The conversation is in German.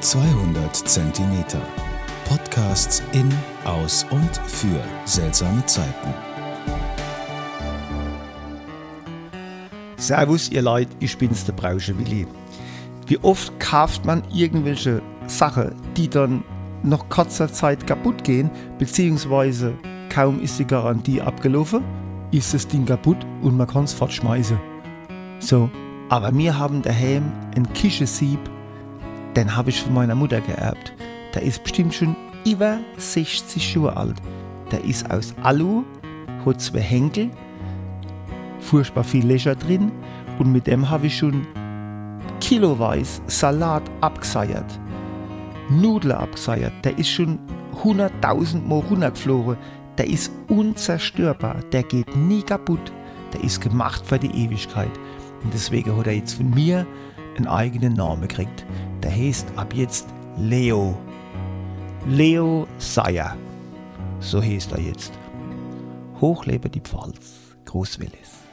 200 Zentimeter. Podcasts in, aus und für seltsame Zeiten. Servus, ihr Leute, ich bin's, der Brausche Willi. Wie oft kauft man irgendwelche Sachen, die dann nach kurzer Zeit kaputt gehen, beziehungsweise kaum ist die Garantie abgelaufen, ist das Ding kaputt und man kann es fortschmeißen. So, aber wir haben daheim ein Kischesieb, den habe ich von meiner Mutter geerbt. Der ist bestimmt schon über 60 Jahre alt. Der ist aus Alu, hat zwei Henkel, furchtbar viel Löcher drin und mit dem habe ich schon kiloweise Salat abgeseiert, Nudeln abgeseiert. Der ist schon 100.000 Mal runtergeflogen. Der ist unzerstörbar, der geht nie kaputt. Der ist gemacht für die Ewigkeit. Und deswegen hat er jetzt von mir einen eigenen Namen gekriegt. Der heißt ab jetzt Leo. Leo Sayer. So heißt er jetzt. Hochlebe die Pfalz. Großwillis.